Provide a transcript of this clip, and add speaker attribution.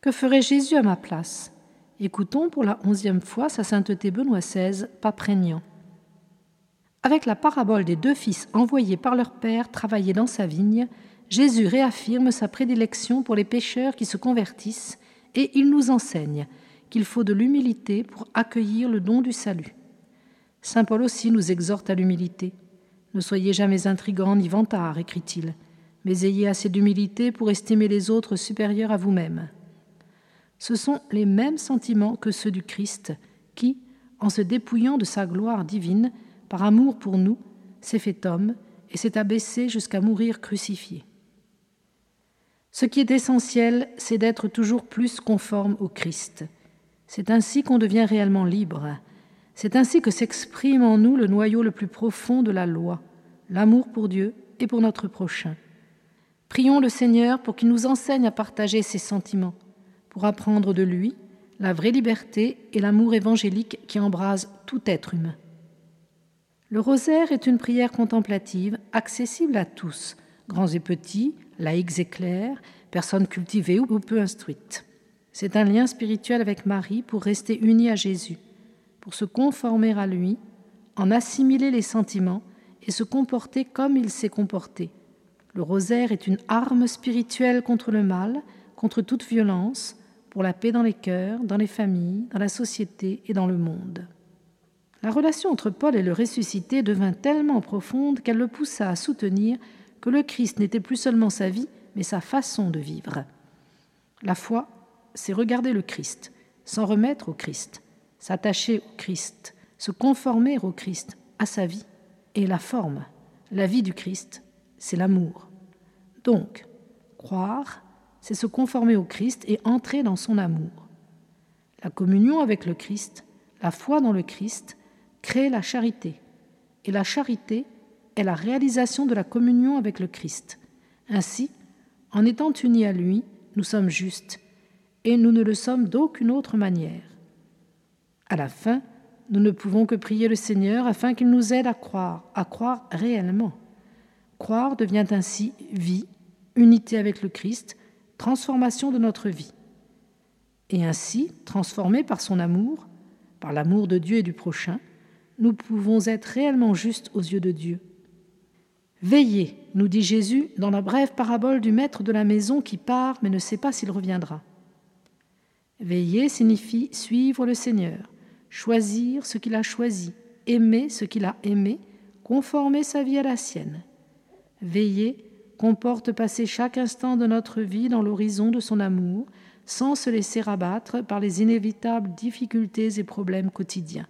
Speaker 1: Que ferait Jésus à ma place? Écoutons pour la onzième fois sa sainteté Benoît XVI, pas prégnant. Avec la parabole des deux fils envoyés par leur père travailler dans sa vigne, Jésus réaffirme sa prédilection pour les pécheurs qui se convertissent et il nous enseigne qu'il faut de l'humilité pour accueillir le don du salut. Saint Paul aussi nous exhorte à l'humilité. Ne soyez jamais intrigants ni vantards, écrit-il, mais ayez assez d'humilité pour estimer les autres supérieurs à vous-même. Ce sont les mêmes sentiments que ceux du Christ qui, en se dépouillant de sa gloire divine, par amour pour nous, s'est fait homme et s'est abaissé jusqu'à mourir crucifié. Ce qui est essentiel, c'est d'être toujours plus conforme au Christ. C'est ainsi qu'on devient réellement libre. C'est ainsi que s'exprime en nous le noyau le plus profond de la loi, l'amour pour Dieu et pour notre prochain. Prions le Seigneur pour qu'il nous enseigne à partager ses sentiments pour apprendre de lui la vraie liberté et l'amour évangélique qui embrase tout être humain. Le rosaire est une prière contemplative accessible à tous, grands et petits, laïcs et clercs, personnes cultivées ou peu instruites. C'est un lien spirituel avec Marie pour rester unis à Jésus, pour se conformer à lui, en assimiler les sentiments et se comporter comme il s'est comporté. Le rosaire est une arme spirituelle contre le mal, contre toute violence, pour la paix dans les cœurs, dans les familles, dans la société et dans le monde. La relation entre Paul et le ressuscité devint tellement profonde qu'elle le poussa à soutenir que le Christ n'était plus seulement sa vie, mais sa façon de vivre. La foi, c'est regarder le Christ, s'en remettre au Christ, s'attacher au Christ, se conformer au Christ, à sa vie. Et la forme, la vie du Christ, c'est l'amour. Donc, croire, c'est se conformer au Christ et entrer dans son amour. La communion avec le Christ, la foi dans le Christ, crée la charité. Et la charité est la réalisation de la communion avec le Christ. Ainsi, en étant unis à lui, nous sommes justes, et nous ne le sommes d'aucune autre manière. À la fin, nous ne pouvons que prier le Seigneur afin qu'il nous aide à croire, à croire réellement. Croire devient ainsi vie, unité avec le Christ, transformation de notre vie. Et ainsi, transformés par son amour, par l'amour de Dieu et du prochain, nous pouvons être réellement justes aux yeux de Dieu. Veillez, nous dit Jésus dans la brève parabole du maître de la maison qui part mais ne sait pas s'il reviendra. Veiller signifie suivre le Seigneur, choisir ce qu'il a choisi, aimer ce qu'il a aimé, conformer sa vie à la sienne. Veiller comporte passer chaque instant de notre vie dans l'horizon de son amour, sans se laisser abattre par les inévitables difficultés et problèmes quotidiens.